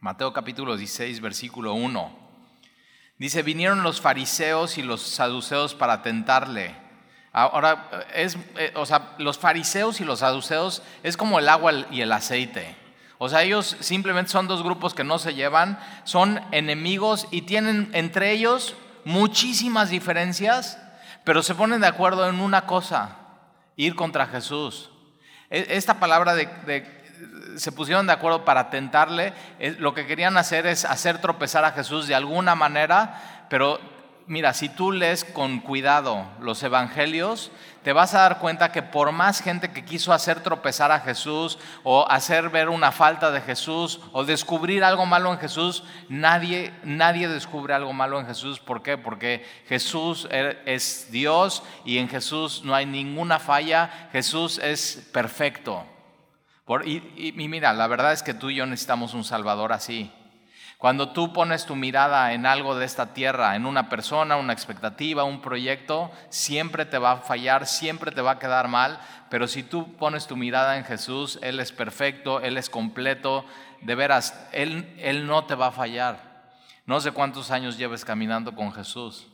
Mateo capítulo 16, versículo 1. Dice, vinieron los fariseos y los saduceos para tentarle. Ahora, es, eh, o sea, los fariseos y los saduceos es como el agua y el aceite. O sea, ellos simplemente son dos grupos que no se llevan, son enemigos y tienen entre ellos muchísimas diferencias, pero se ponen de acuerdo en una cosa, ir contra Jesús. E, esta palabra de, se pusieron de acuerdo para tentarle, lo que querían hacer es hacer tropezar a Jesús de alguna manera, pero mira, si tú lees con cuidado los evangelios, te vas a dar cuenta que por más gente que quiso hacer tropezar a Jesús o hacer ver una falta de Jesús o descubrir algo malo en Jesús, nadie, nadie descubre algo malo en Jesús. ¿Por qué? Porque Jesús er, es Dios y en Jesús no hay ninguna falla. Jesús es perfecto. Y mira, la verdad es que tú y yo necesitamos un Salvador así. Cuando tú pones tu mirada en algo de esta tierra, en una persona, una expectativa, un proyecto, siempre te va a fallar, siempre te va a quedar mal, pero si tú pones tu mirada en Jesús, Él es perfecto, Él es completo, de veras, Él, Él no te va a fallar. No sé cuántos años lleves caminando con Jesús,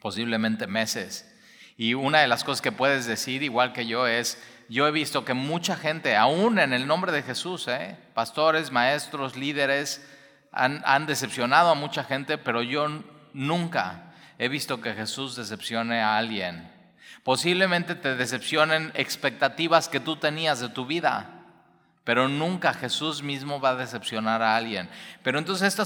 posiblemente meses. Y una de las cosas que puedes decir, igual que yo, es, yo he visto que mucha gente, aún en el nombre de Jesús, ¿eh? pastores, maestros, líderes, han, decepcionado a mucha gente, pero yo nunca he visto que Jesús decepcione a alguien. Posiblemente te decepcionen expectativas que tú tenías de tu vida. Pero nunca Jesús mismo va a decepcionar a alguien. Pero entonces,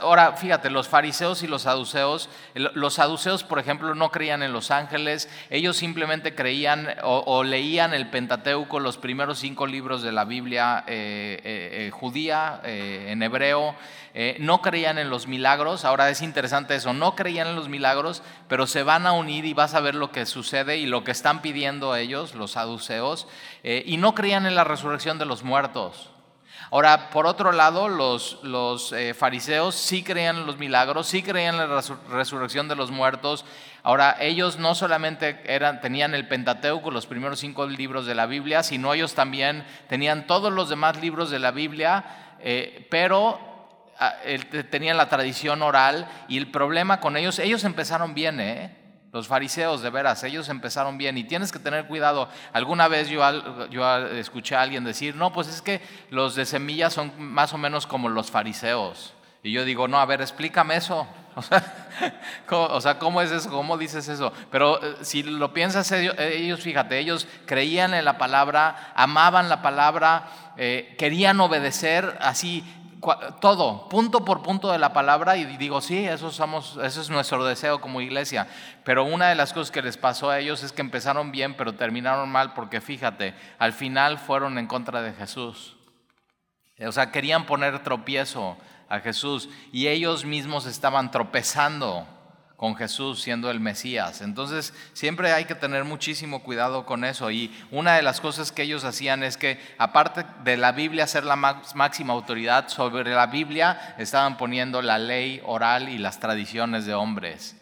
ahora fíjate, los fariseos y los saduceos, los saduceos, por ejemplo, no creían en los ángeles, ellos simplemente creían o, leían el Pentateuco, los primeros cinco libros de la Biblia eh, eh, eh, judía, en hebreo, no creían en los milagros. Ahora es interesante eso, no creían en los milagros, pero se van a unir y vas a ver lo que sucede y lo que están pidiendo ellos, los saduceos, y no creían en la resurrección de los muertos Ahora, por otro lado, los, los eh, fariseos sí creían en los milagros, sí creían en la resurrección de los muertos. Ahora, ellos no solamente eran, tenían el Pentateuco, los primeros cinco libros de la Biblia, sino ellos también tenían todos los demás libros de la Biblia, eh, pero tenían la tradición oral y el problema con ellos, ellos empezaron bien, ¿eh? Los fariseos, de veras, ellos empezaron bien y tienes que tener cuidado. Alguna vez yo, yo escuché a alguien decir, no, pues es que los de semillas son más o menos como los fariseos. Y yo digo, no, a ver, explícame eso. O sea, ¿cómo, es eso? ¿Cómo dices eso? Pero eh, si lo piensas, ellos, fíjate, ellos creían en la palabra, amaban la palabra, eh, querían obedecer así todo, punto por punto de la palabra y digo, sí, eso, somos, eso es nuestro deseo como iglesia. Pero una de las cosas que les pasó a ellos es que empezaron bien, pero terminaron mal porque fíjate, al final fueron en contra de Jesús. O sea, querían poner tropiezo a Jesús y ellos mismos estaban tropezando con Jesús siendo el Mesías. Entonces siempre hay que tener muchísimo cuidado con eso. Y una de las cosas que ellos hacían es que aparte de la Biblia ser la máxima autoridad sobre la Biblia, estaban poniendo la ley oral y las tradiciones de hombres.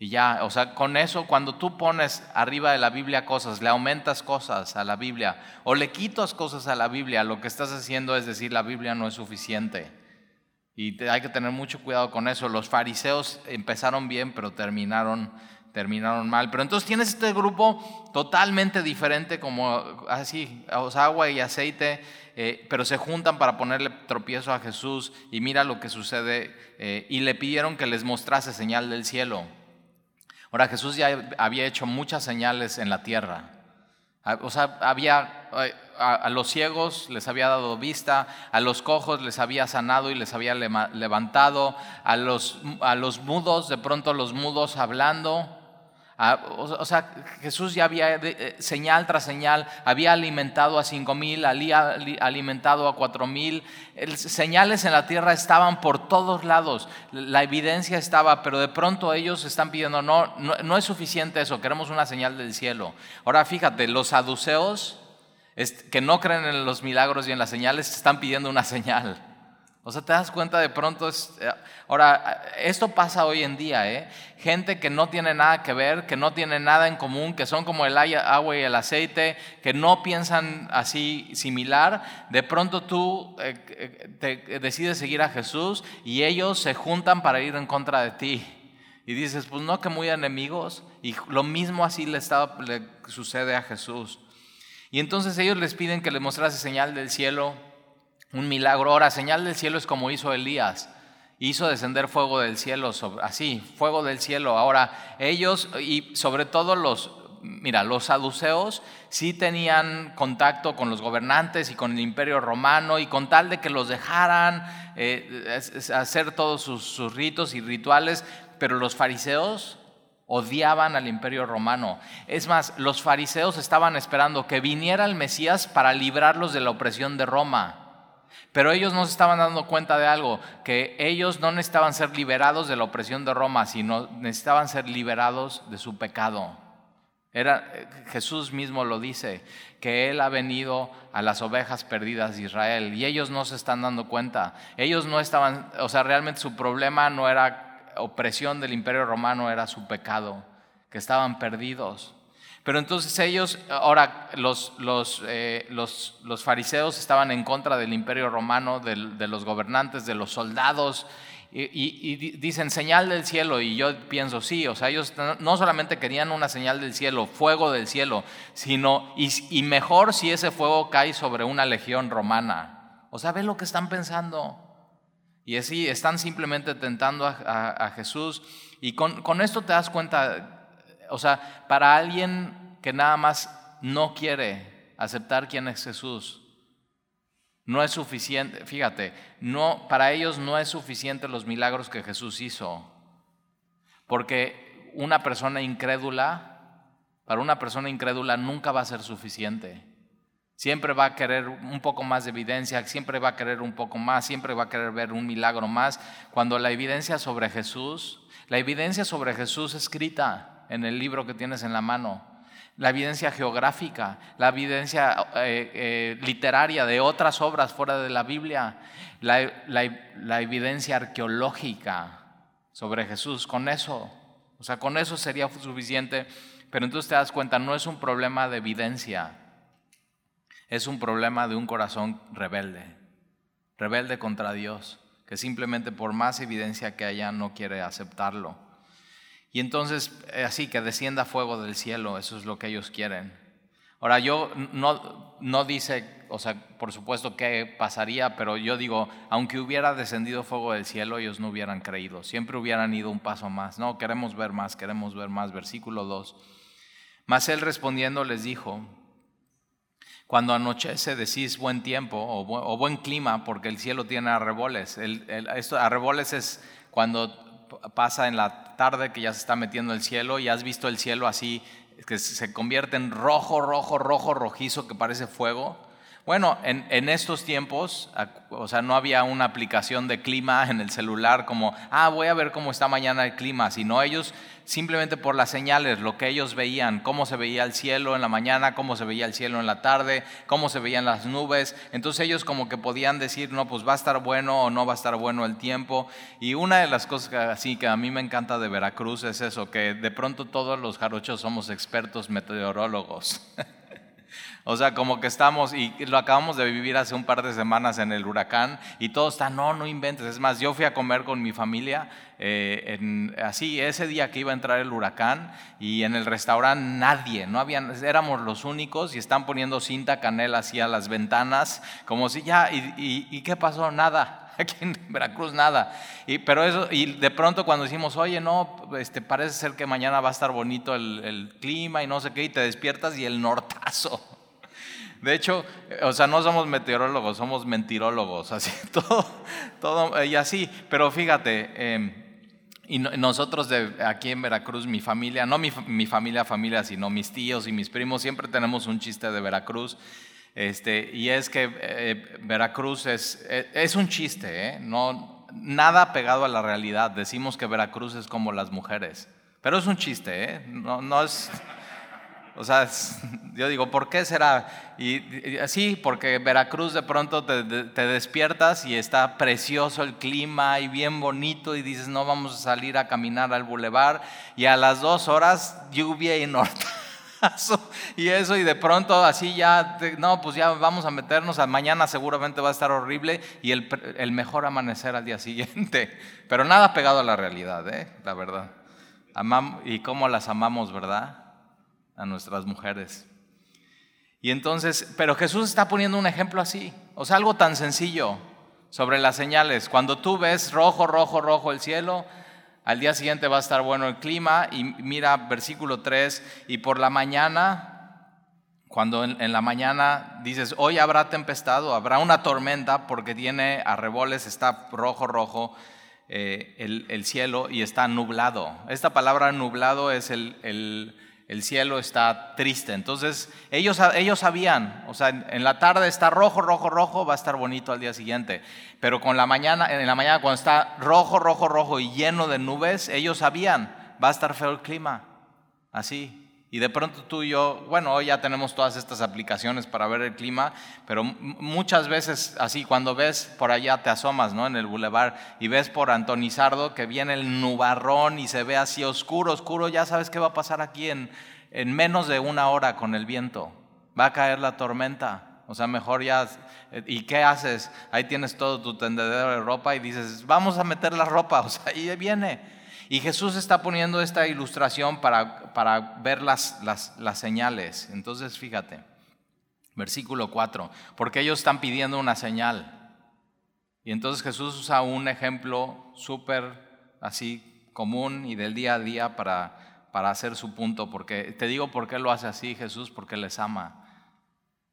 Y ya, o sea, con eso, cuando tú pones arriba de la Biblia cosas, le aumentas cosas a la Biblia o le quitas cosas a la Biblia, lo que estás haciendo es decir, la Biblia no es suficiente. Y hay que tener mucho cuidado con eso. Los fariseos empezaron bien, pero terminaron, terminaron mal. Pero entonces tienes este grupo totalmente diferente, como así, agua y aceite, eh, pero se juntan para ponerle tropiezo a Jesús y mira lo que sucede. Eh, y le pidieron que les mostrase señal del cielo. Ahora Jesús ya había hecho muchas señales en la tierra. Ah, o sea, había a, los ciegos les había dado vista, a los cojos les había sanado y les había levantado, a los, a los mudos, de pronto los mudos hablando. o, sea, Jesús ya había, eh, señal tras señal, había alimentado a cinco mil, había alimentado a cuatro mil. Señales en la tierra estaban por todos lados, la evidencia estaba, pero de pronto ellos están pidiendo, no, no, no es suficiente eso, queremos una señal del cielo. Ahora fíjate, los saduceos que no creen en los milagros y en las señales, están pidiendo una señal. O sea, te das cuenta de pronto. Eh, ahora, esto pasa hoy en día, ¿eh? Gente que no tiene nada que ver, que no tiene nada en común, que son como el agua y el aceite, que no piensan así similar. De pronto tú eh, decides seguir a Jesús y ellos se juntan para ir en contra de ti. Y dices, pues no, que muy enemigos. Y lo mismo así le, le sucede a Jesús. Y entonces ellos les piden que le mostrase señal del cielo un milagro. Ahora, señal del cielo es como hizo Elías. Hizo descender fuego del cielo, así, fuego del cielo. Ahora, ellos y sobre todo los, mira, los saduceos sí tenían contacto con los gobernantes y con el imperio romano y con tal de que los dejaran eh, hacer todos sus ritos y rituales, pero los fariseos odiaban al imperio romano. Es más, los fariseos estaban esperando que viniera el Mesías para librarlos de la opresión de Roma. Pero ellos no se estaban dando cuenta de algo, que ellos no necesitaban ser liberados de la opresión de Roma, sino necesitaban ser liberados de su pecado. Era, Jesús mismo lo dice, que Él ha venido a las ovejas perdidas de Israel y ellos no se están dando cuenta. Ellos no estaban, o sea, realmente su problema no era opresión del imperio romano, era su pecado, que estaban perdidos. Pero entonces ellos, ahora los, los, eh, los, los fariseos estaban en contra del imperio romano, de, los gobernantes, de los soldados, y, dicen señal del cielo, y yo pienso, sí, o sea, ellos no solamente querían una señal del cielo, fuego del cielo, sino, y, mejor si ese fuego cae sobre una legión romana. O sea, ve lo que están pensando. Y así están simplemente tentando a, Jesús. Y con, con esto te das cuenta o sea, para alguien que nada más no quiere aceptar quién es Jesús, no es suficiente, fíjate, no, para ellos no es suficiente los milagros que Jesús hizo. Porque una persona incrédula, para una persona incrédula nunca va a ser suficiente. Siempre va a querer un poco más de evidencia, siempre va a querer un poco más, siempre va a querer ver un milagro más. Cuando la evidencia sobre Jesús, la evidencia sobre Jesús escrita, en el libro que tienes en la mano, la evidencia geográfica, la evidencia eh, eh, literaria de otras obras fuera de la Biblia, la, evidencia arqueológica sobre Jesús, con eso, o sea, con eso sería suficiente, pero entonces te das cuenta, no es un problema de evidencia, es un problema de un corazón rebelde, rebelde contra Dios, que simplemente por más evidencia que haya no quiere aceptarlo. Y entonces, eh, así que descienda fuego del cielo, eso es lo que ellos quieren. Ahora, yo no, no dice, o sea, por supuesto qué pasaría, pero yo digo, aunque hubiera descendido fuego del cielo, ellos no hubieran creído, siempre hubieran ido un paso más. No, queremos ver más, queremos ver más. Versículo 2. Mas él respondiendo les dijo, cuando anochece decís buen tiempo o buen, clima, porque el cielo tiene arreboles. esto, arreboles es cuando pasa en la tarde que ya se está metiendo el cielo y has visto el cielo así, que se convierte en rojo, rojo, rojo, rojizo, que parece fuego. Bueno, en, estos tiempos, o sea, no había una aplicación de clima en el celular como, ah, voy a ver cómo está mañana el clima, sino ellos simplemente por las señales, lo que ellos veían, cómo se veía el cielo en la mañana, cómo se veía el cielo en la tarde, cómo se veían las nubes. Entonces ellos como que podían decir, no, pues va a estar bueno o no va a estar bueno el tiempo. Y una de las cosas así que a mí me encanta de Veracruz es eso, que de pronto todos los jarochos somos expertos meteorólogos. O sea, como que estamos, y lo acabamos de vivir hace un par de semanas en el huracán, y todo está, no, no inventes. Es más, yo fui a comer con mi familia, eh, así, ese día que iba a entrar el huracán, y en el restaurante nadie, no habían, éramos los únicos, y están poniendo cinta canela así a las ventanas, como si ya, y, qué pasó? Nada aquí en Veracruz nada. Y, pero eso, y de pronto cuando decimos, oye, no, este, parece ser que mañana va a estar bonito el, el, clima y no sé qué, y te despiertas y el nortazo. De hecho, o sea, no somos meteorólogos, somos mentirólogos, así, todo, todo, y así, pero fíjate, em, y nosotros de aquí en Veracruz, mi familia, no mi, mi, familia, familia, sino mis tíos y mis primos, siempre tenemos un chiste de Veracruz, este, y es que eh, Veracruz es, eh, es un chiste, ¿eh? no, nada pegado a la realidad, decimos que Veracruz es como las mujeres, pero es un chiste, ¿eh? no, no es... O sea, yo digo, ¿por qué será? Y, así, porque Veracruz de pronto te, despiertas y está precioso el clima y bien bonito y dices, no vamos a salir a caminar al bulevar y a las dos horas lluvia y norte y eso, y de pronto así ya, no, pues ya vamos a meternos, a mañana seguramente va a estar horrible y el, el mejor amanecer al día siguiente. Pero nada pegado a la realidad, ¿eh? la verdad. Y cómo las amamos, ¿verdad? A nuestras mujeres. Y entonces, pero Jesús está poniendo un ejemplo así, o sea, algo tan sencillo sobre las señales. Cuando tú ves rojo, rojo, rojo el cielo, al día siguiente va a estar bueno el clima y mira versículo 3, y por la mañana, cuando en, la mañana dices, hoy habrá tempestad o habrá una tormenta porque tiene arreboles, está rojo, rojo eh, el, cielo y está nublado. Esta palabra nublado es el el cielo está triste. Entonces ellos, ellos sabían, o sea, en la tarde está rojo, rojo, rojo, va a estar bonito al día siguiente. Pero con la mañana, en la mañana cuando está rojo, rojo, rojo y lleno de nubes, ellos sabían, va a estar feo el clima. Así. Y de pronto tú y yo, bueno, hoy ya tenemos todas estas aplicaciones para ver el clima, pero muchas veces así, cuando ves por allá, te asomas, ¿no? En el bulevar y ves por Antonizardo que viene el nubarrón y se ve así oscuro, oscuro, ya sabes qué va a pasar aquí en, en menos de una hora con el viento. Va a caer la tormenta. O sea, mejor ya... ¿Y qué haces? Ahí tienes todo tu tendedero de ropa y dices, vamos a meter la ropa. O sea, ahí viene. Y Jesús está poniendo esta ilustración para, para ver las, las, las señales. Entonces, fíjate, versículo 4, porque ellos están pidiendo una señal. Y entonces Jesús usa un ejemplo súper así común y del día a día para, para hacer su punto. Porque te digo por qué lo hace así Jesús, porque les ama.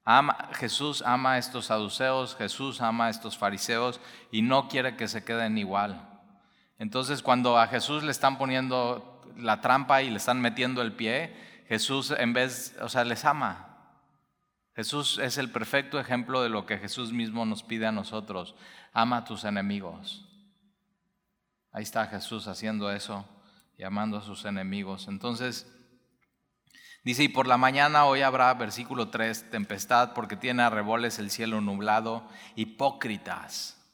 ama. Jesús ama a estos saduceos, Jesús ama a estos fariseos y no quiere que se queden igual. Entonces cuando a Jesús le están poniendo la trampa y le están metiendo el pie, Jesús en vez, o sea, les ama. Jesús es el perfecto ejemplo de lo que Jesús mismo nos pide a nosotros. Ama a tus enemigos. Ahí está Jesús haciendo eso y amando a sus enemigos. Entonces, dice, y por la mañana hoy habrá, versículo 3, tempestad porque tiene arreboles el cielo nublado, hipócritas.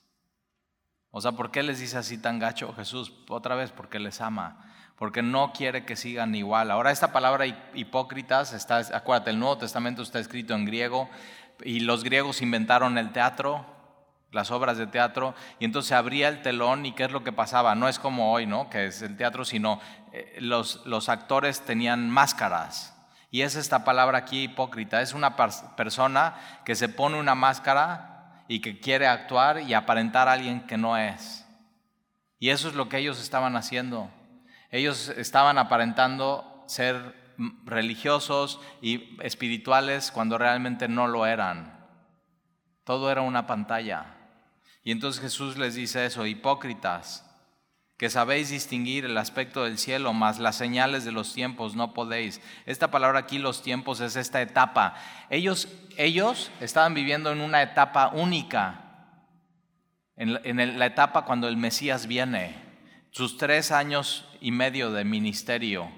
O sea, ¿por qué les dice así tan gacho Jesús? Otra vez, porque les ama, porque no quiere que sigan igual. Ahora esta palabra hipócritas, está, acuérdate, el Nuevo Testamento está escrito en griego y los griegos inventaron el teatro, las obras de teatro, y entonces se abría el telón y qué es lo que pasaba. No es como hoy, ¿no? Que es el teatro, sino eh, los, los actores tenían máscaras. Y es esta palabra aquí hipócrita, es una persona que se pone una máscara y que quiere actuar y aparentar a alguien que no es. Y eso es lo que ellos estaban haciendo. Ellos estaban aparentando ser religiosos y espirituales cuando realmente no lo eran. Todo era una pantalla. Y entonces Jesús les dice eso, hipócritas, que sabéis distinguir el aspecto del cielo, mas las señales de los tiempos no podéis. Esta palabra aquí, los tiempos, es esta etapa. Ellos, ellos estaban viviendo en una etapa única, en la etapa cuando el Mesías viene, sus tres años y medio de ministerio,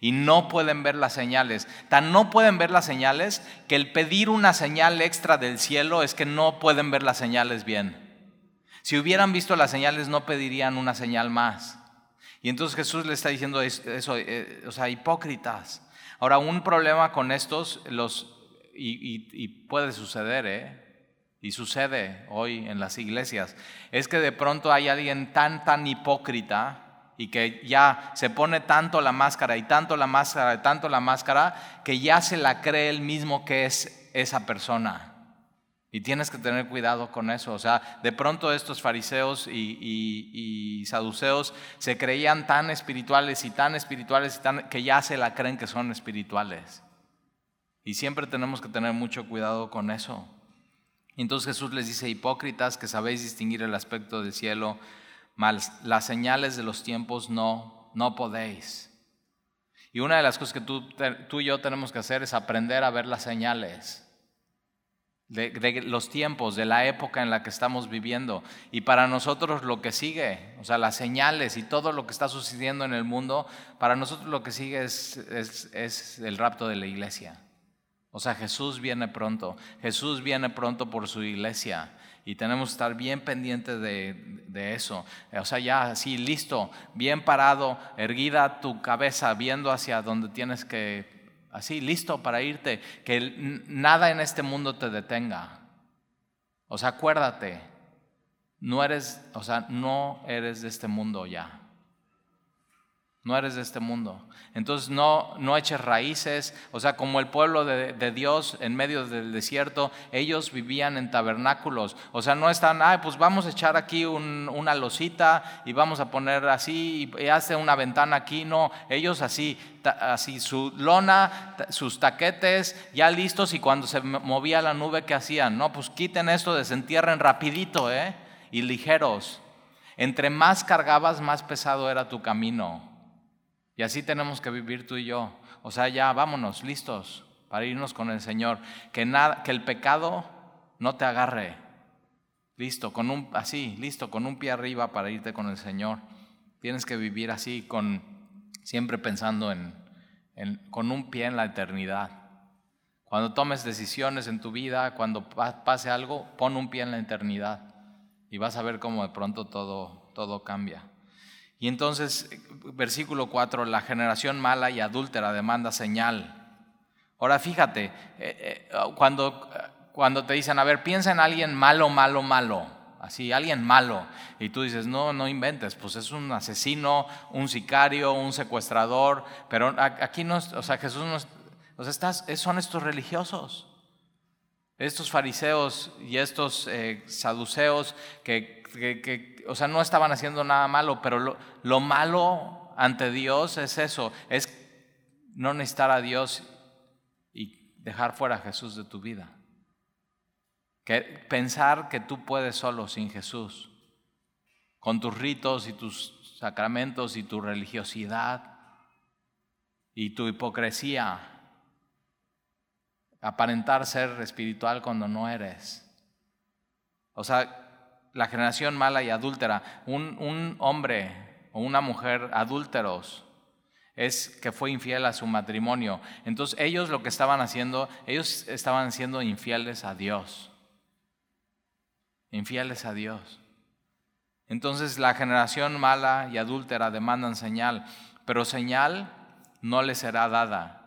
y no pueden ver las señales. Tan no pueden ver las señales que el pedir una señal extra del cielo es que no pueden ver las señales bien. Si hubieran visto las señales, no pedirían una señal más. Y entonces Jesús le está diciendo eso, eh, o sea, hipócritas. Ahora, un problema con estos, los, y, puede suceder, ¿eh? y sucede hoy en las iglesias, es que de pronto hay alguien tan, tan hipócrita y que ya se pone tanto la máscara y tanto la máscara y tanto la máscara que ya se la cree él mismo que es esa persona. Y tienes que tener cuidado con eso. O sea, de pronto estos fariseos y, saduceos se creían tan espirituales y tan espirituales que ya se la creen que son espirituales. Y siempre tenemos que tener mucho cuidado con eso. Entonces Jesús les dice, hipócritas que sabéis distinguir el aspecto del cielo, mal, las señales de los tiempos no, no podéis. Y una de las cosas que tú, tú y yo tenemos que hacer es aprender a ver las señales. De, los tiempos, de la época en la que estamos viviendo. Y para nosotros lo que sigue, o sea, las señales y todo lo que está sucediendo en el mundo, para nosotros lo que sigue es, es, el rapto de la iglesia. O sea, Jesús viene pronto, Jesús viene pronto por su iglesia. Y tenemos que estar bien pendientes de, de, eso. O sea, ya así, listo, bien parado, erguida tu cabeza, viendo hacia donde tienes que así, listo para irte, que nada en este mundo te detenga. O sea, acuérdate, no eres, o sea, no eres de este mundo ya no eres de este mundo. Entonces no, no eches raíces, o sea, como el pueblo de, Dios en medio del desierto, ellos vivían en tabernáculos, o sea, no están, ay, pues vamos a echar aquí una losita y vamos a poner así y, hace una ventana aquí, no, ellos así, así su lona, sus taquetes ya listos y cuando se movía la nube, ¿qué hacían? No, pues quiten esto, desentierren rapidito, ¿eh? Y ligeros. Entre más cargabas, más pesado era tu camino. Y así tenemos que vivir tú y yo. O sea, ya vámonos, listos para irnos con el Señor. Que, nada, que el pecado no te agarre. Listo, con un, así, listo, con un pie arriba para irte con el Señor. Tienes que vivir así, con, siempre pensando en, con un pie en la eternidad. Cuando tomes decisiones en tu vida, cuando pase algo, pon un pie en la eternidad y vas a ver cómo de pronto todo, todo cambia. Y entonces, versículo 4, la generación mala y adúltera demanda señal. Ahora fíjate, eh, eh, cuando, cuando te dicen, a ver, piensa en alguien malo, malo, malo, así, alguien malo, y tú dices, no, no inventes, pues es un asesino, un sicario, un secuestrador, pero aquí no, o sea, Jesús no, o sea, son estos religiosos. Estos fariseos y estos eh, saduceos que, que, o sea, no estaban haciendo nada malo, pero lo, lo malo ante Dios es eso, es no necesitar a Dios y dejar fuera a Jesús de tu vida. Que pensar que tú puedes solo sin Jesús, con tus ritos y tus sacramentos y tu religiosidad y tu hipocresía aparentar ser espiritual cuando no eres. O sea, la generación mala y adúltera, un, hombre o una mujer adúlteros es que fue infiel a su matrimonio. Entonces ellos lo que estaban haciendo, ellos estaban siendo infieles a Dios. Infieles a Dios. Entonces la generación mala y adúltera demandan señal, pero señal no les será dada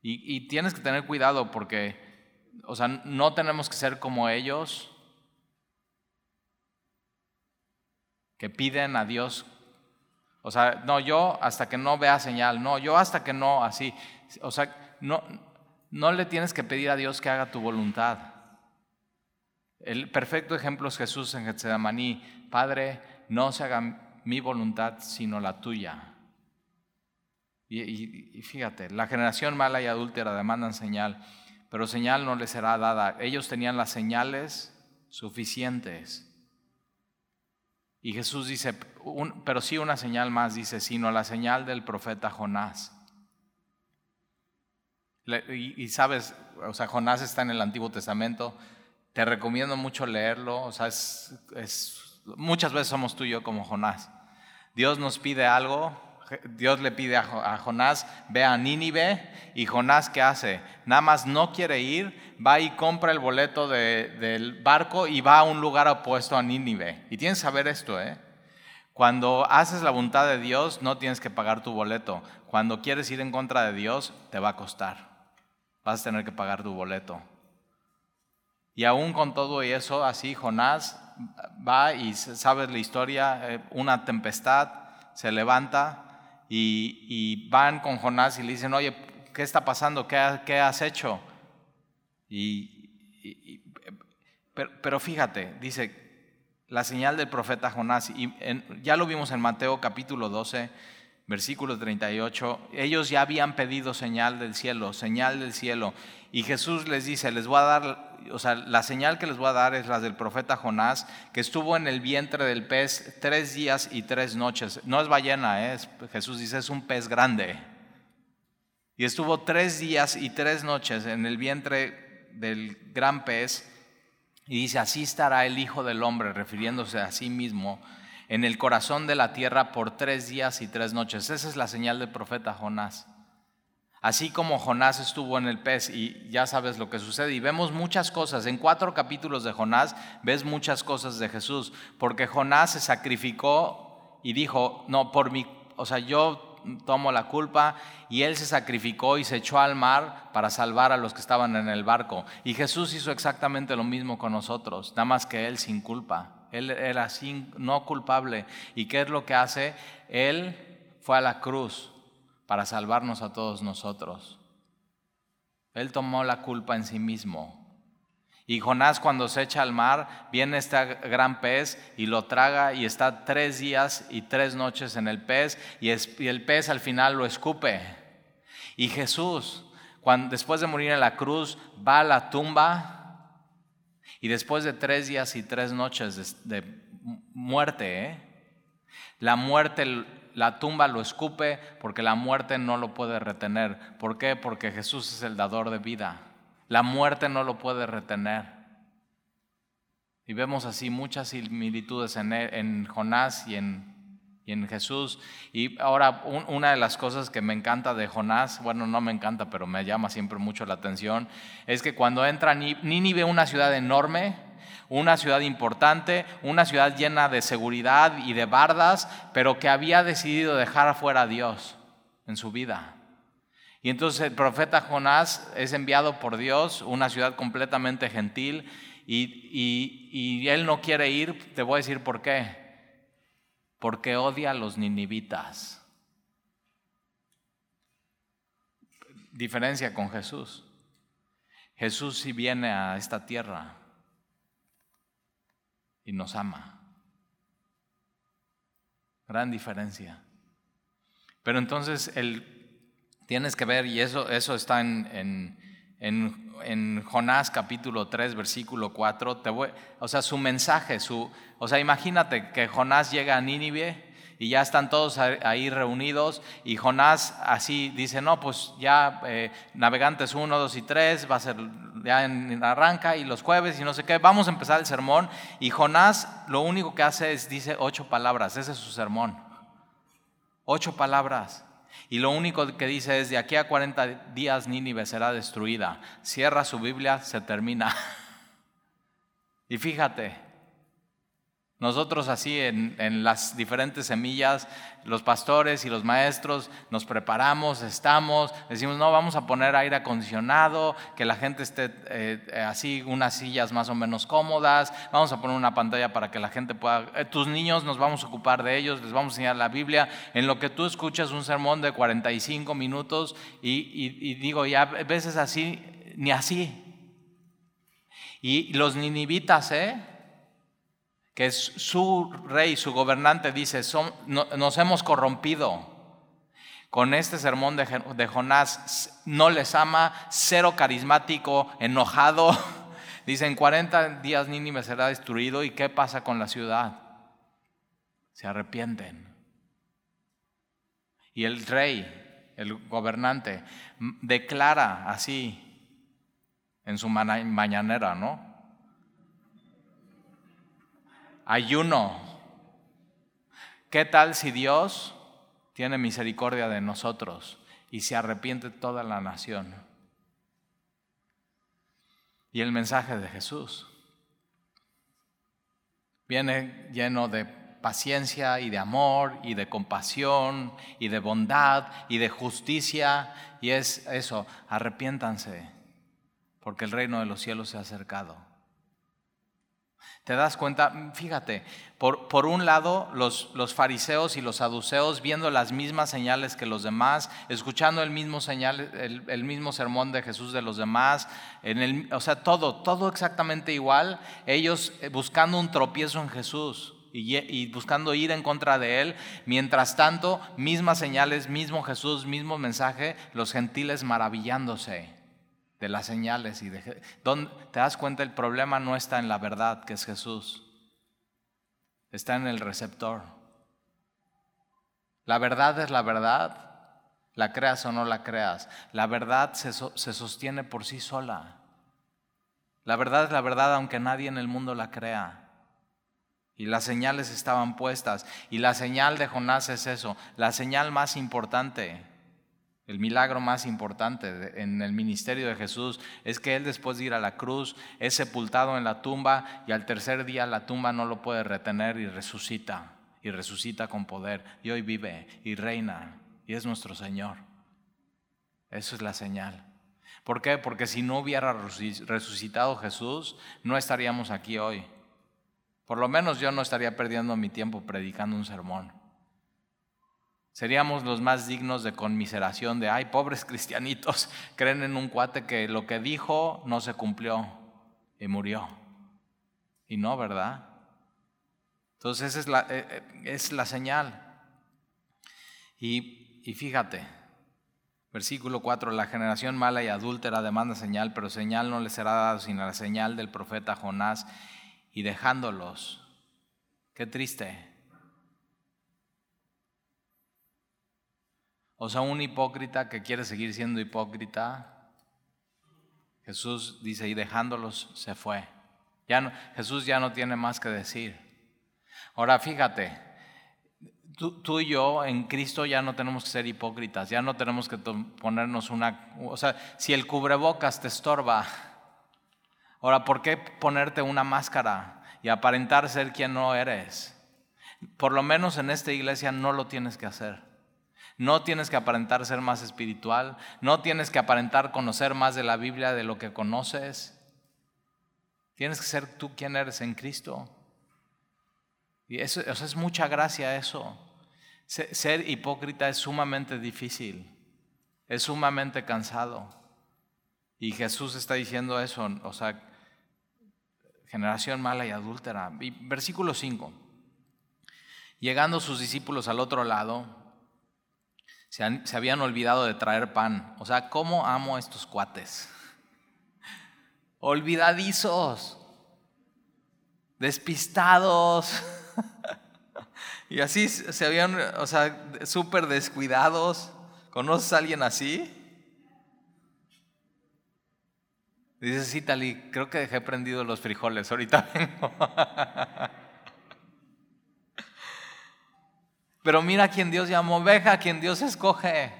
y, tienes que tener cuidado porque, o sea, no tenemos que ser como ellos que piden a Dios. O sea, no, yo hasta que no vea señal, no, yo hasta que no, así. O sea, no, no le tienes que pedir a Dios que haga tu voluntad. El perfecto ejemplo es Jesús en Getsemaní. Padre, no se haga mi voluntad, sino la tuya. Y, fíjate, la generación mala y adúltera demandan señal, pero señal no les será dada. Ellos tenían las señales suficientes. Y Jesús dice, pero sí una señal más, dice, sino la señal del profeta Jonás. Y, sabes, o sea, Jonás está en el Antiguo Testamento, te recomiendo mucho leerlo, o sea, es, muchas veces somos tú y yo como Jonás. Dios nos pide algo, Dios le pide a Jonás, ve a Nínive y Jonás ¿qué hace? Nada más no quiere ir, va y compra el boleto del barco y va a un lugar opuesto a Nínive. Y tienes que saber esto, ¿eh? Cuando haces la voluntad de Dios no tienes que pagar tu boleto. Cuando quieres ir en contra de Dios te va a costar. Vas a tener que pagar tu boleto. Y aún con todo eso, así Jonás va y sabes la historia, eh, una tempestad, se levanta, y, van con Jonás y le dicen, oye, ¿qué está pasando? ¿Qué, has hecho? Y, pero, fíjate, dice la señal del profeta Jonás, y ya lo vimos en Mateo capítulo 12, versículo 38, ellos ya habían pedido señal del cielo, señal del cielo, y Jesús les dice, les voy a dar o sea, la señal que les voy a dar es la del profeta Jonás, que estuvo en el vientre del pez tres días y tres noches. No es ballena, ¿eh? Jesús dice, es un pez grande. Y estuvo tres días y tres noches en el vientre del gran pez y dice, así estará el Hijo del Hombre, refiriéndose a sí mismo, en el corazón de la tierra por tres días y tres noches. Esa es la señal del profeta Jonás. Así como Jonás estuvo en el pez y ya sabes lo que sucede. Y vemos muchas cosas. En cuatro capítulos de Jonás ves muchas cosas de Jesús. Porque Jonás se sacrificó y dijo, no, por mi, o sea, yo tomo la culpa y él se sacrificó y se echó al mar para salvar a los que estaban en el barco. Y Jesús hizo exactamente lo mismo con nosotros, nada más que él sin culpa. Él era sin, no culpable. ¿Y qué es lo que hace? Él fue a la cruz para salvarnos a todos nosotros. Él tomó la culpa en sí mismo. Y Jonás cuando se echa al mar, viene este gran pez y lo traga y está tres días y tres noches en el pez y, el pez al final lo escupe. Y Jesús, cuando, después de morir en la cruz, va a la tumba y después de tres días y tres noches de, muerte, ¿eh? la muerte la tumba lo escupe porque la muerte no lo puede retener. ¿Por qué? Porque Jesús es el dador de vida. La muerte no lo puede retener. Y vemos así muchas similitudes en, en Jonás y en, y en, Jesús. Y ahora una de las cosas que me encanta de Jonás, bueno, no me encanta, pero me llama siempre mucho la atención, es que cuando entra Nínive, una ciudad enorme, una ciudad importante, una ciudad llena de seguridad y de bardas, pero que había decidido dejar afuera a Dios en su vida. Y entonces el profeta Jonás es enviado por Dios, una ciudad completamente gentil, y, y, él no quiere ir, te voy a decir por qué. Porque odia a los ninivitas. Diferencia con Jesús. Jesús sí viene a esta tierra y nos ama. Gran diferencia. Pero entonces el, tienes que ver, y eso, eso está en, en, Jonás capítulo 3, versículo 4, te voy, o sea, su mensaje, su, o sea, imagínate que Jonás llega a Nínive y ya están todos ahí reunidos y Jonás así dice, no, pues ya eh, navegantes 1, 2 y 3 va a ser, ya en, arranca y los jueves y no sé qué, vamos a empezar el sermón y Jonás lo único que hace es, dice ocho palabras, ese es su sermón, ocho palabras. Y lo único que dice es, de aquí a 40 días Nínive será destruida. Cierra su Biblia, se termina. y fíjate, nosotros así en, las diferentes semillas, los pastores y los maestros nos preparamos, estamos, decimos, no, vamos a poner aire acondicionado, que la gente esté eh, así, unas sillas más o menos cómodas, vamos a poner una pantalla para que la gente pueda, eh, tus niños nos vamos a ocupar de ellos, les vamos a enseñar la Biblia, en lo que tú escuchas un sermón de 45 minutos y, y digo, ya veces así, ni así. Y los ninivitas, ¿eh? Que su rey, su gobernante, dice, nos hemos corrompido. Con este sermón de, Jonás, no les ama, cero carismático, enojado. Dicen, 40 días Nínive será destruido. ¿Y qué pasa con la ciudad? Se arrepienten. Y el rey, el gobernante, declara así en su mañanera, ¿no? Ayuno. ¿Qué tal si Dios tiene misericordia de nosotros y se arrepiente toda la nación? Y el mensaje de Jesús viene lleno de paciencia y de amor y de compasión y de bondad y de justicia y es eso, arrepiéntanse porque el reino de los cielos se ha acercado. ¿Te das cuenta? Fíjate, por, por un lado los, los, fariseos y los saduceos viendo las mismas señales que los demás, escuchando el mismo, señal, el, mismo sermón de Jesús de los demás, en el, o sea, todo, todo exactamente igual, ellos eh, buscando un tropiezo en Jesús. Y buscando ir en contra de él, mientras tanto, mismas señales, mismo Jesús, mismo mensaje, los gentiles maravillándose de las señales y de te das cuenta el problema no está en la verdad que es Jesús. Está en el receptor. La verdad es la verdad, la creas o no la creas. La verdad se, se sostiene por sí sola. La verdad es la verdad aunque nadie en el mundo la crea. Y las señales estaban puestas. Y la señal de Jonás es eso, la señal más importante. El milagro más importante en el ministerio de Jesús es que Él después de ir a la cruz es sepultado en la tumba y al tercer día la tumba no lo puede retener y resucita, y resucita con poder, y hoy vive y reina, y es nuestro Señor. Eso es la señal. ¿Por qué? Porque si no hubiera resucitado Jesús, no estaríamos aquí hoy. Por lo menos yo no estaría perdiendo mi tiempo predicando un sermón. Seríamos los más dignos de conmiseración de, ay, pobres cristianitos, creen en un cuate que lo que dijo no se cumplió y murió. Y no, ¿verdad? Entonces esa es la, eh, eh, es la señal. Y, y fíjate, versículo 4, la generación mala y adúltera demanda señal, pero señal no le será dada sino la señal del profeta Jonás y dejándolos. Qué triste. O sea, un hipócrita que quiere seguir siendo hipócrita, Jesús dice, y dejándolos se fue. Ya no, Jesús ya no tiene más que decir. Ahora fíjate, tú, tú, y yo en Cristo ya no tenemos que ser hipócritas, ya no tenemos que ponernos una... O sea, si el cubrebocas te estorba, ahora, ¿por qué ponerte una máscara y aparentar ser quien no eres? Por lo menos en esta iglesia no lo tienes que hacer. No tienes que aparentar ser más espiritual, no tienes que aparentar conocer más de la Biblia de lo que conoces. Tienes que ser tú quien eres en Cristo. Y eso, es mucha gracia eso. Ser hipócrita es sumamente difícil, es sumamente cansado. Y Jesús está diciendo eso, o sea, generación mala y adúltera. versículo 5. Llegando sus discípulos al otro lado, se, habían olvidado de traer pan. O sea, ¿cómo amo a estos cuates? Olvidadizos, despistados. y así se habían, o sea, súper descuidados. ¿Conoces a alguien así? Dice, sí, Tali, creo que dejé prendido los frijoles, ahorita vengo. Pero mira a quien Dios llamó oveja, a quien Dios escoge.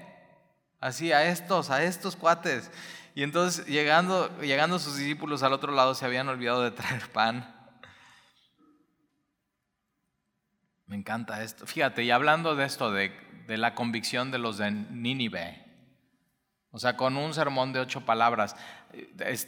Así, a estos, a estos cuates. Y entonces, llegando, llegando sus discípulos al otro lado, se habían olvidado de traer pan. Me encanta esto. Fíjate, y hablando de esto, de, de la convicción de los de Nínive, o sea, con un sermón de ocho palabras.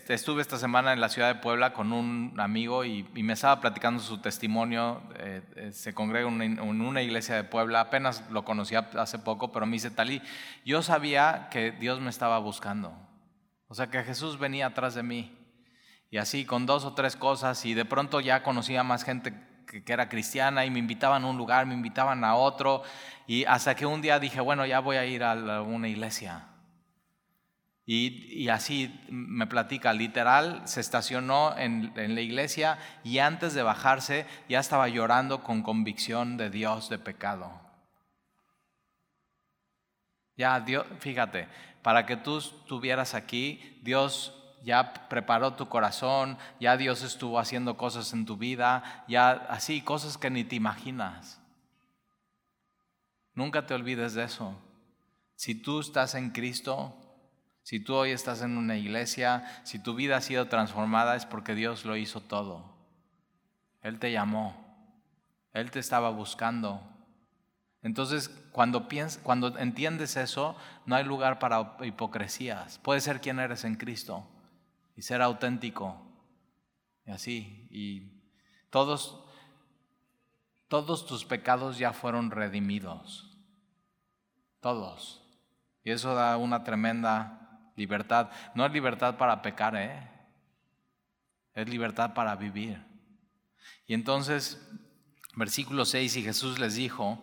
Estuve esta semana en la ciudad de Puebla con un amigo y, me estaba platicando su testimonio. Eh, eh, se congrega en una, iglesia de Puebla, apenas lo conocía hace poco, pero me dice, Talí, yo sabía que Dios me estaba buscando. O sea, que Jesús venía atrás de mí. Y así, con dos o tres cosas, y de pronto ya conocía más gente que, que era cristiana y me invitaban a un lugar, me invitaban a otro, y hasta que un día dije, bueno, ya voy a ir a una iglesia. Y, así me platica, literal, se estacionó en, la iglesia y antes de bajarse ya estaba llorando con convicción de Dios de pecado. Ya, Dios, fíjate, para que tú estuvieras aquí, Dios ya preparó tu corazón, ya Dios estuvo haciendo cosas en tu vida, ya así, cosas que ni te imaginas. Nunca te olvides de eso. Si tú estás en Cristo, si tú hoy estás en una iglesia, si tu vida ha sido transformada es porque Dios lo hizo todo. Él te llamó, Él te estaba buscando. Entonces, cuando, cuando entiendes eso, no hay lugar para hipocresías. Puedes ser quien eres en Cristo y ser auténtico. Y así. Y todos, todos tus pecados ya fueron redimidos. Todos. Y eso da una tremenda Libertad. No es libertad para pecar, ¿eh? Es libertad para vivir. Y entonces, versículo 6, y Jesús les dijo,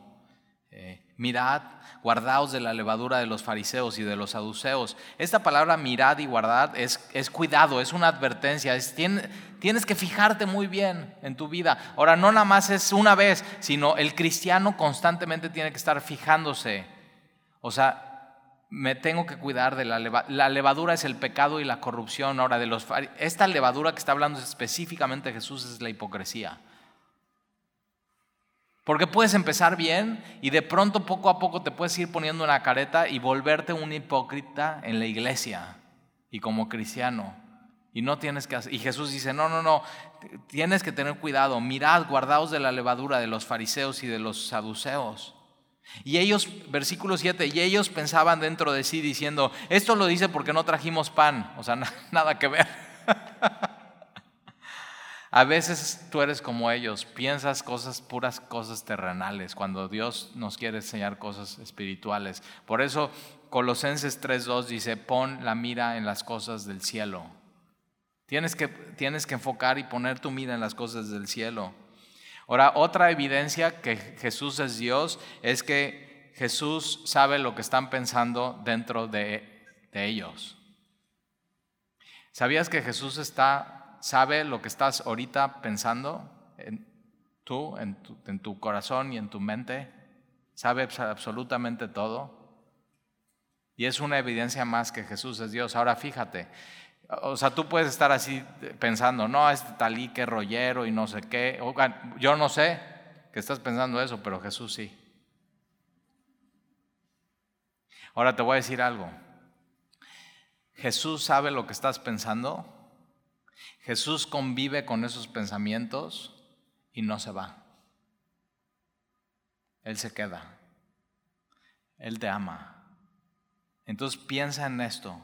eh, mirad, guardaos de la levadura de los fariseos y de los saduceos. Esta palabra mirad y guardad es, es cuidado, es una advertencia, es, tienes que fijarte muy bien en tu vida. Ahora, no nada más es una vez, sino el cristiano constantemente tiene que estar fijándose. O sea, me tengo que cuidar de la levadura. La levadura es el pecado y la corrupción. Ahora, de los esta levadura que está hablando específicamente Jesús es la hipocresía. Porque puedes empezar bien y de pronto poco a poco te puedes ir poniendo una careta y volverte un hipócrita en la iglesia y como cristiano. Y no tienes que hacer. Y Jesús dice: No, no, no. Tienes que tener cuidado. Mirad, guardaos de la levadura de los fariseos y de los saduceos. Y ellos, versículo 7, y ellos pensaban dentro de sí diciendo: Esto lo dice porque no trajimos pan. O sea, nada que ver. A veces tú eres como ellos, piensas cosas puras, cosas terrenales, cuando Dios nos quiere enseñar cosas espirituales. Por eso Colosenses 3.2 dice, pon la mira en las cosas del cielo. Tienes que, tienes que enfocar y poner tu mira en las cosas del cielo. Ahora, otra evidencia que Jesús es Dios es que Jesús sabe lo que están pensando dentro de, ellos. ¿Sabías que Jesús está sabe lo que estás ahorita pensando, en, tú, en tu corazón y en tu mente, sabe absolutamente todo. Y es una evidencia más que Jesús es Dios. Ahora fíjate, o sea, tú puedes estar así pensando, no, este talí que rollero y no sé qué. Yo no sé que estás pensando eso, pero Jesús sí. Ahora te voy a decir algo. Jesús sabe lo que estás pensando Jesús convive con esos pensamientos y no se va. Él se queda. Él te ama. Entonces piensa en esto.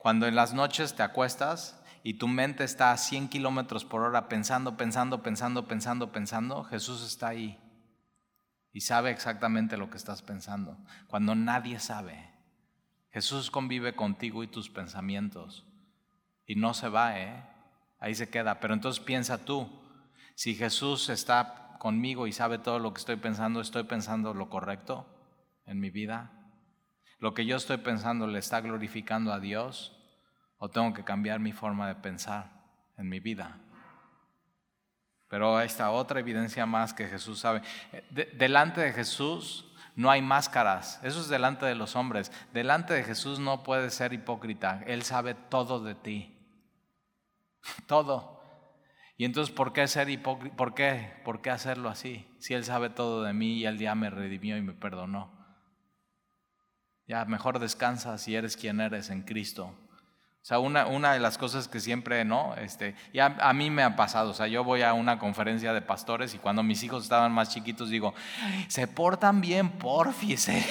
Cuando en las noches te acuestas y tu mente está a 100 kilómetros por hora pensando, pensando, pensando, pensando, pensando, Jesús está ahí y sabe exactamente lo que estás pensando. Cuando nadie sabe, Jesús convive contigo y tus pensamientos y no se va, ¿eh? ahí se queda. Pero entonces piensa tú, si Jesús está conmigo y sabe todo lo que estoy pensando, ¿estoy pensando lo correcto en mi vida? ¿Lo que yo estoy pensando le está glorificando a Dios? ¿O tengo que cambiar mi forma de pensar en mi vida? Pero esta otra evidencia más que Jesús sabe. delante de Jesús no hay máscaras. Eso es delante de los hombres. Delante de Jesús no puedes ser hipócrita. Él sabe todo de ti. Todo. Y entonces, ¿por qué ser hipócrita? ¿Por qué? ¿Por qué hacerlo así? Si Él sabe todo de mí y Él ya me redimió y me perdonó. Ya mejor descansa si eres quien eres en Cristo. O sea, una, una de las cosas que siempre, ¿no? Este, ya a mí me ha pasado, o sea, yo voy a una conferencia de pastores y cuando mis hijos estaban más chiquitos digo, se portan bien, porfis, ¿eh?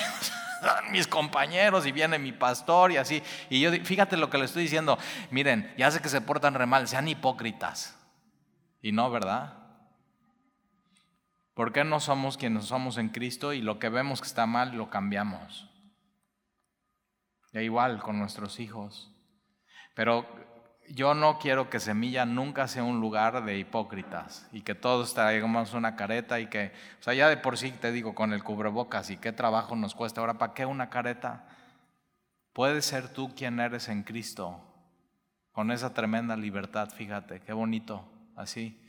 mis compañeros y viene mi pastor y así. Y yo, fíjate lo que le estoy diciendo, miren, ya sé que se portan re mal, sean hipócritas. Y no, ¿verdad? ¿Por qué no somos quienes somos en Cristo y lo que vemos que está mal lo cambiamos? E igual con nuestros hijos. Pero yo no quiero que Semilla nunca sea un lugar de hipócritas y que todos traigamos una careta y que, o sea, ya de por sí te digo con el cubrebocas y qué trabajo nos cuesta. Ahora, ¿para qué una careta? Puedes ser tú quien eres en Cristo, con esa tremenda libertad, fíjate, qué bonito, así.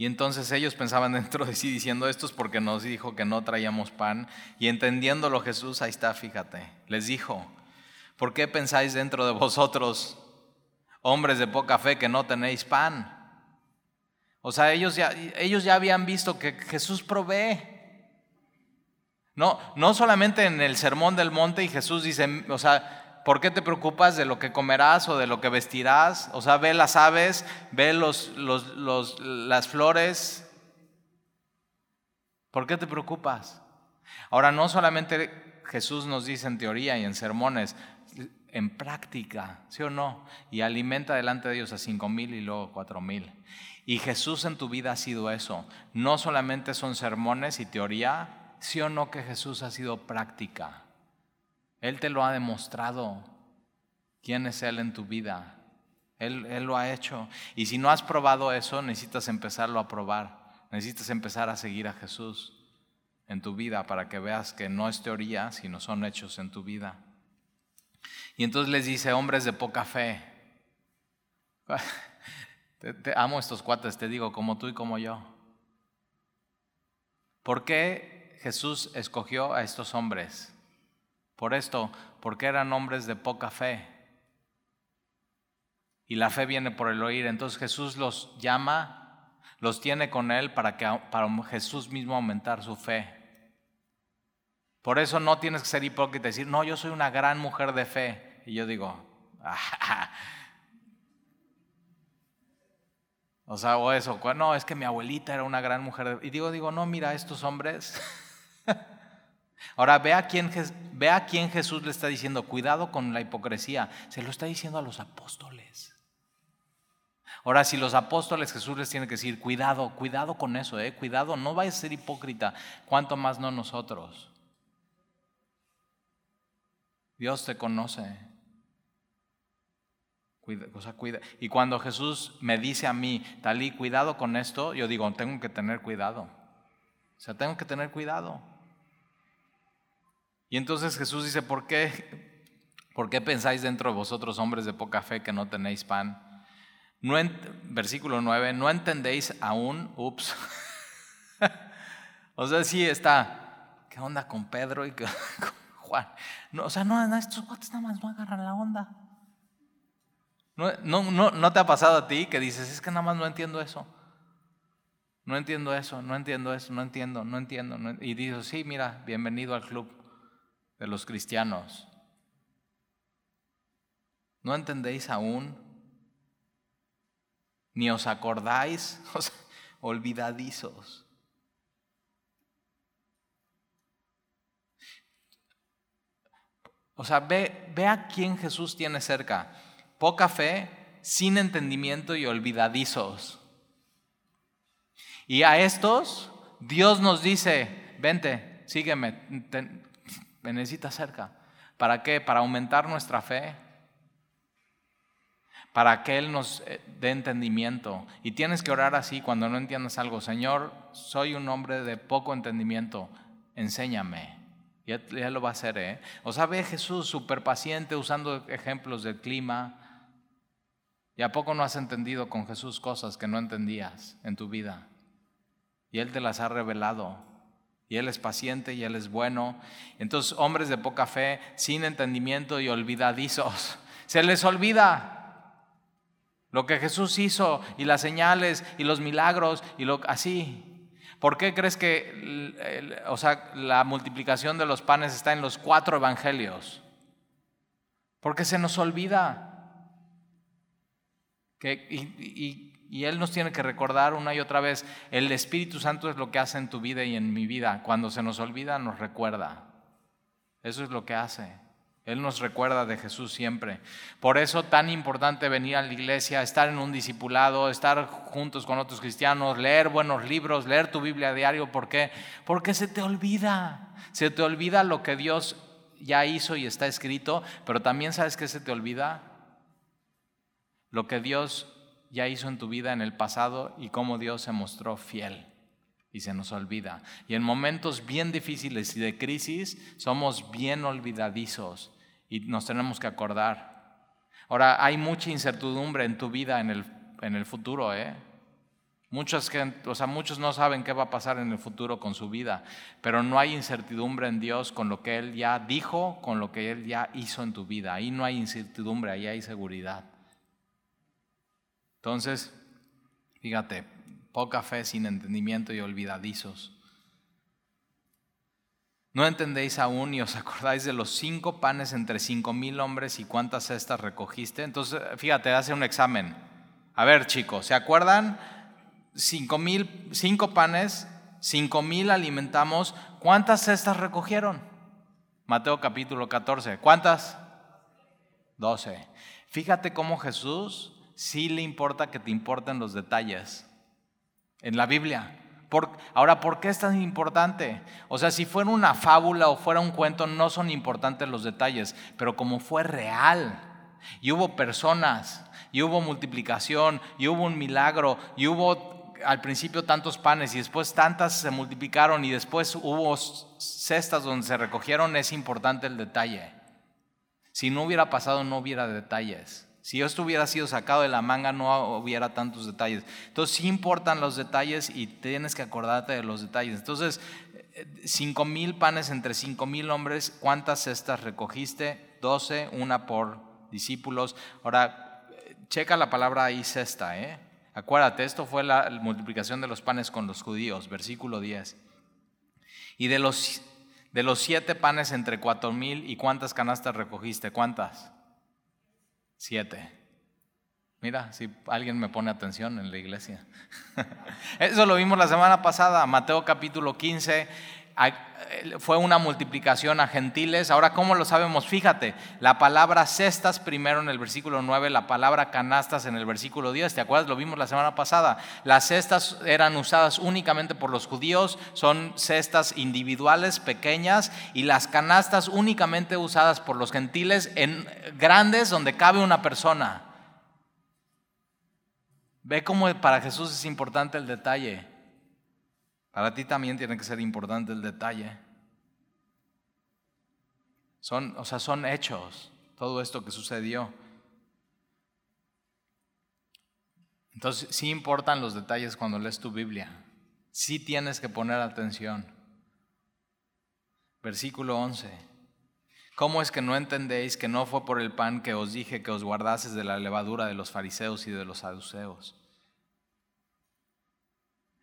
Y entonces ellos pensaban dentro de sí diciendo esto es porque nos dijo que no traíamos pan y entendiéndolo Jesús, ahí está, fíjate, les dijo, ¿por qué pensáis dentro de vosotros? hombres de poca fe que no tenéis pan. O sea, ellos ya, ellos ya habían visto que Jesús provee. No, no solamente en el sermón del monte y Jesús dice, o sea, ¿por qué te preocupas de lo que comerás o de lo que vestirás? O sea, ve las aves, ve los, los, las flores. ¿Por qué te preocupas? Ahora, no solamente Jesús nos dice en teoría y en sermones, en práctica, ¿sí o no? Y alimenta delante de ellos a cinco mil y luego cuatro mil. Y Jesús en tu vida ha sido eso. No solamente son sermones y teoría, sí o no que Jesús ha sido práctica. Él te lo ha demostrado. ¿Quién es Él en tu vida? Él, él lo ha hecho. Y si no has probado eso, necesitas empezarlo a probar. Necesitas empezar a seguir a Jesús en tu vida para que veas que no es teoría, sino son hechos en tu vida. Y entonces les dice, hombres de poca fe, te, amo estos cuates, te digo, como tú y como yo. ¿Por qué Jesús escogió a estos hombres? Por esto, porque eran hombres de poca fe. Y la fe viene por el oír. Entonces Jesús los llama, los tiene con él para, que, Jesús mismo aumentar su fe. Por eso no tienes que ser hipócrita y decir, no, yo soy una gran mujer de fe. Y yo digo, ah, o sea, o eso, no, es que mi abuelita era una gran mujer. De... Y digo, digo, no, mira, estos hombres. Ahora ve a, quién, quién Jesús le está diciendo, cuidado con la hipocresía. Se lo está diciendo a los apóstoles. Ahora, si los apóstoles Jesús les tiene que decir, cuidado, cuidado con eso, eh, cuidado, no vayas a ser hipócrita, cuanto más no nosotros. Dios te conoce. Cuida, o cuida. Y cuando Jesús me dice a mí, Talí, cuidado con esto, yo digo, tengo que tener cuidado. O sea, tengo que tener cuidado. Y entonces Jesús dice, ¿por qué, ¿por qué pensáis dentro de vosotros, hombres de poca fe, que no tenéis pan? No versículo 9, ¿no entendéis aún? Ups. o sea, sí está, ¿qué onda con Pedro y con no, o sea, no, estos guates nada más no agarran la onda. No, no, no, te ha pasado a ti que dices, es que nada más no entiendo eso. No entiendo eso, no entiendo eso, no entiendo, no entiendo. y dices, sí, mira, bienvenido al club de los cristianos. ¿No entendéis aún? Ni os acordáis, olvidadizos. O sea, ve, ve a quién Jesús tiene cerca. Poca fe, sin entendimiento y olvidadizos. Y a estos, Dios nos dice, vente, sígueme, me necesitas cerca. ¿Para qué? Para aumentar nuestra fe. Para que Él nos eh, dé entendimiento. Y tienes que orar así cuando no entiendas algo. Señor, soy un hombre de poco entendimiento. Enséñame. Ya, lo va a hacer, ¿eh? O sea, ve Jesús súper paciente usando ejemplos del clima. ¿Y a poco no has entendido con Jesús cosas que no entendías en tu vida? Y Él te las ha revelado. Y Él es paciente y Él es bueno. Entonces, hombres de poca fe, sin entendimiento y olvidadizos, se les olvida lo que Jesús hizo y las señales y los milagros y lo así. ¿Por qué crees que o sea, la multiplicación de los panes está en los cuatro evangelios? Porque se nos olvida. Que, y, y, Él nos tiene que recordar una y otra vez, el Espíritu Santo es lo que hace en tu vida y en mi vida. Cuando se nos olvida, nos recuerda. Eso es lo que hace. Él nos recuerda de Jesús siempre. Por eso tan importante venir a la iglesia, estar en un discipulado, estar juntos con otros cristianos, leer buenos libros, leer tu Biblia diario. ¿Por qué? Porque se te olvida. Se te olvida lo que Dios ya hizo y está escrito, pero también sabes que se te olvida lo que Dios ya hizo en tu vida en el pasado y cómo Dios se mostró fiel y se nos olvida. Y en momentos bien difíciles y de crisis somos bien olvidadizos y nos tenemos que acordar. Ahora, hay mucha incertidumbre en tu vida en el, en el futuro, ¿eh? Muchos, o sea, muchos no saben qué va a pasar en el futuro con su vida, pero no hay incertidumbre en Dios con lo que Él ya dijo, con lo que Él ya hizo en tu vida. Ahí no hay incertidumbre, ahí hay seguridad. Entonces, fíjate, poca fe, sin entendimiento y olvidadizos. ¿No entendéis aún y os acordáis de los cinco panes entre cinco mil hombres y cuántas cestas recogiste? Entonces, fíjate, hace un examen. A ver, chicos, ¿se acuerdan? Cinco, mil, cinco panes, cinco mil alimentamos. ¿Cuántas cestas recogieron? Mateo capítulo 14. ¿Cuántas? Doce. Fíjate cómo Jesús sí le importa que te importen los detalles en la Biblia. ahora, ¿por qué es tan importante? O sea, si fuera una fábula o fuera un cuento, no son importantes los detalles, pero como fue real, y hubo personas, y hubo multiplicación, y hubo un milagro, y hubo al principio tantos panes, y después tantas se multiplicaron, y después hubo cestas donde se recogieron, es importante el detalle. Si no hubiera pasado, no hubiera detalles. Si esto hubiera sido sacado de la manga, no hubiera tantos detalles. Entonces, sí importan los detalles y tienes que acordarte de los detalles. Entonces, cinco mil panes entre cinco mil hombres, ¿cuántas cestas recogiste? Doce, una por discípulos. Ahora, checa la palabra ahí cesta, ¿eh? Acuérdate, esto fue la multiplicación de los panes con los judíos, versículo 10. Y de los, de los siete panes entre cuatro mil, ¿y cuántas canastas recogiste? ¿Cuántas? Siete. Mira, si alguien me pone atención en la iglesia. Eso lo vimos la semana pasada, Mateo capítulo 15 fue una multiplicación a gentiles. Ahora, ¿cómo lo sabemos? Fíjate, la palabra cestas primero en el versículo 9, la palabra canastas en el versículo 10. ¿Te acuerdas? Lo vimos la semana pasada. Las cestas eran usadas únicamente por los judíos, son cestas individuales, pequeñas, y las canastas únicamente usadas por los gentiles en grandes donde cabe una persona. Ve cómo para Jesús es importante el detalle. Para ti también tiene que ser importante el detalle. Son, o sea, son hechos todo esto que sucedió. Entonces, sí importan los detalles cuando lees tu Biblia. Sí tienes que poner atención. Versículo 11. ¿Cómo es que no entendéis que no fue por el pan que os dije que os guardases de la levadura de los fariseos y de los saduceos?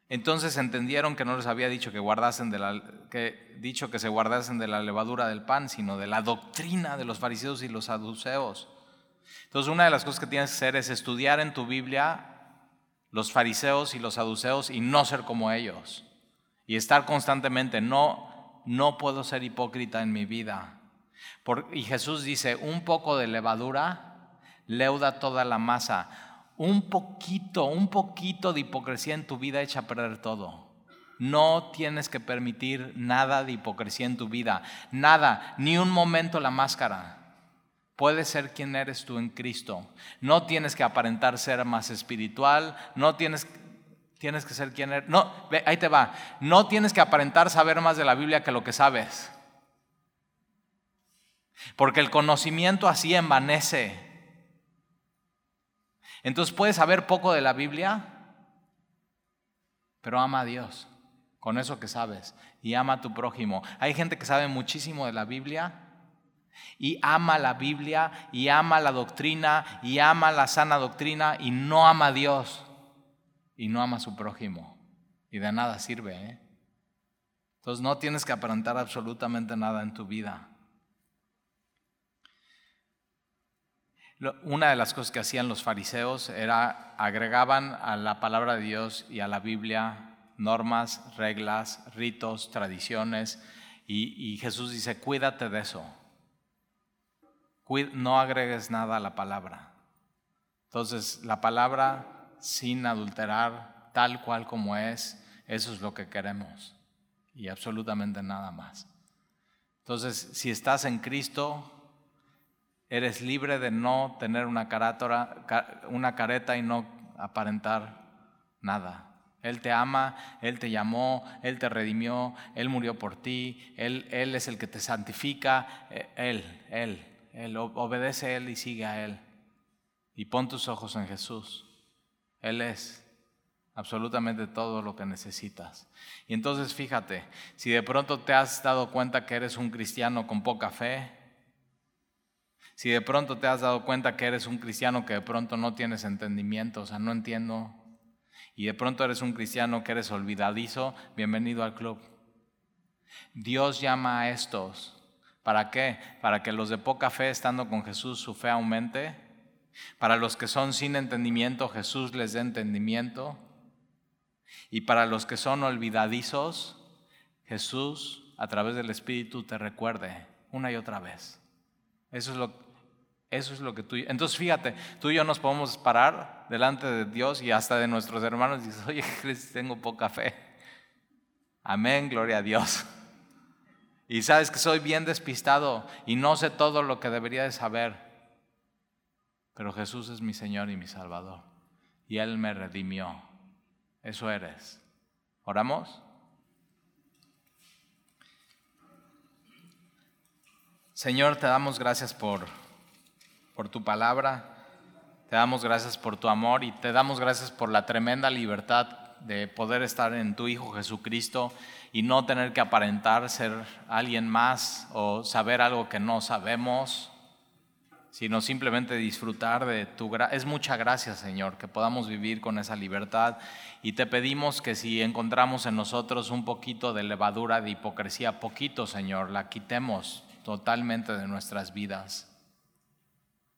Entonces entendieron que no les había dicho que guardasen de la que dicho que se guardasen de la levadura del pan, sino de la doctrina de los fariseos y los saduceos. Entonces, una de las cosas que tienes que hacer es estudiar en tu Biblia los fariseos y los saduceos y no ser como ellos. Y estar constantemente, no no puedo ser hipócrita en mi vida. y Jesús dice, un poco de levadura leuda toda la masa un poquito, un poquito de hipocresía en tu vida echa a perder todo. No tienes que permitir nada de hipocresía en tu vida, nada, ni un momento la máscara. Puedes ser quien eres tú en Cristo. No tienes que aparentar ser más espiritual, no tienes, tienes que ser quien eres. No, ahí te va. No tienes que aparentar saber más de la Biblia que lo que sabes. Porque el conocimiento así envanece. Entonces puedes saber poco de la Biblia, pero ama a Dios con eso que sabes y ama a tu prójimo. Hay gente que sabe muchísimo de la Biblia y ama la Biblia y ama la doctrina y ama la sana doctrina y no ama a Dios y no ama a su prójimo. Y de nada sirve. ¿eh? Entonces no tienes que aparentar absolutamente nada en tu vida. Una de las cosas que hacían los fariseos era agregaban a la palabra de Dios y a la Biblia normas, reglas, ritos, tradiciones, y, Jesús dice, cuídate de eso. No agregues nada a la palabra. Entonces, la palabra sin adulterar, tal cual como es, eso es lo que queremos. Y absolutamente nada más. Entonces, si estás en Cristo, Eres libre de no tener una, una careta y no aparentar nada. Él te ama, Él te llamó, Él te redimió, Él murió por ti, Él, Él es el que te santifica, eh, Él, Él, Él, obedece a Él y sigue a Él. Y pon tus ojos en Jesús. Él es absolutamente todo lo que necesitas. Y entonces fíjate, si de pronto te has dado cuenta que eres un cristiano con poca fe, si de pronto te has dado cuenta que eres un cristiano que de pronto no tienes entendimiento, o sea, no entiendo, y de pronto eres un cristiano que eres olvidadizo, bienvenido al club. Dios llama a estos. ¿Para qué? Para que los de poca fe, estando con Jesús, su fe aumente. Para los que son sin entendimiento, Jesús les dé entendimiento. Y para los que son olvidadizos, Jesús, a través del Espíritu, te recuerde una y otra vez. Eso es lo, eso es lo que tú... Entonces fíjate, tú y yo nos podemos parar delante de Dios y hasta de nuestros hermanos y dices, oye, tengo poca fe. Amén, gloria a Dios. Y sabes que soy bien despistado y no sé todo lo que debería de saber. Pero Jesús es mi Señor y mi Salvador. Y Él me redimió. Eso eres. ¿Oramos? Señor, te damos gracias por por tu palabra, te damos gracias por tu amor y te damos gracias por la tremenda libertad de poder estar en tu Hijo Jesucristo y no tener que aparentar ser alguien más o saber algo que no sabemos, sino simplemente disfrutar de tu gracia. Es mucha gracia, Señor, que podamos vivir con esa libertad. Y te pedimos que si encontramos en nosotros un poquito de levadura de hipocresía, poquito, Señor, la quitemos totalmente de nuestras vidas.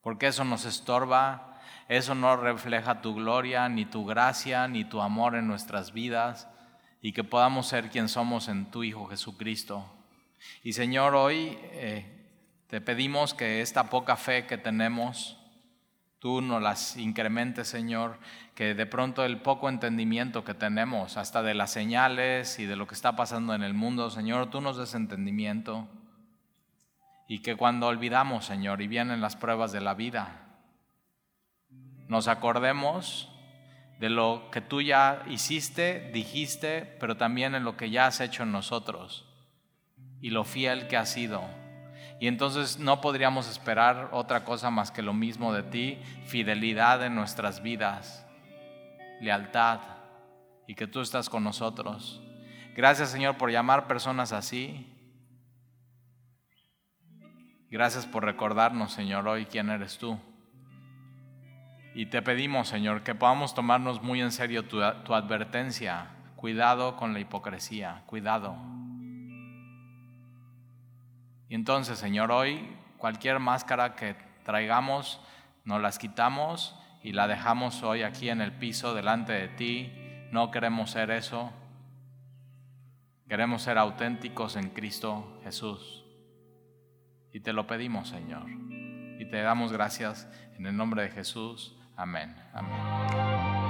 Porque eso nos estorba, eso no refleja tu gloria, ni tu gracia, ni tu amor en nuestras vidas. Y que podamos ser quien somos en tu Hijo Jesucristo. Y Señor, hoy... Eh, te pedimos que esta poca fe que tenemos, tú nos las incrementes, Señor, que de pronto el poco entendimiento que tenemos, hasta de las señales y de lo que está pasando en el mundo, Señor, tú nos des entendimiento. Y que cuando olvidamos, Señor, y vienen las pruebas de la vida, nos acordemos de lo que tú ya hiciste, dijiste, pero también en lo que ya has hecho en nosotros y lo fiel que has sido y entonces no podríamos esperar otra cosa más que lo mismo de ti, fidelidad en nuestras vidas, lealtad y que tú estás con nosotros. Gracias Señor por llamar personas así. Gracias por recordarnos Señor hoy quién eres tú. Y te pedimos Señor que podamos tomarnos muy en serio tu, tu advertencia. Cuidado con la hipocresía, cuidado. Y entonces, Señor, hoy cualquier máscara que traigamos, nos las quitamos y la dejamos hoy aquí en el piso delante de ti. No queremos ser eso. Queremos ser auténticos en Cristo Jesús. Y te lo pedimos, Señor. Y te damos gracias en el nombre de Jesús. Amén. Amén.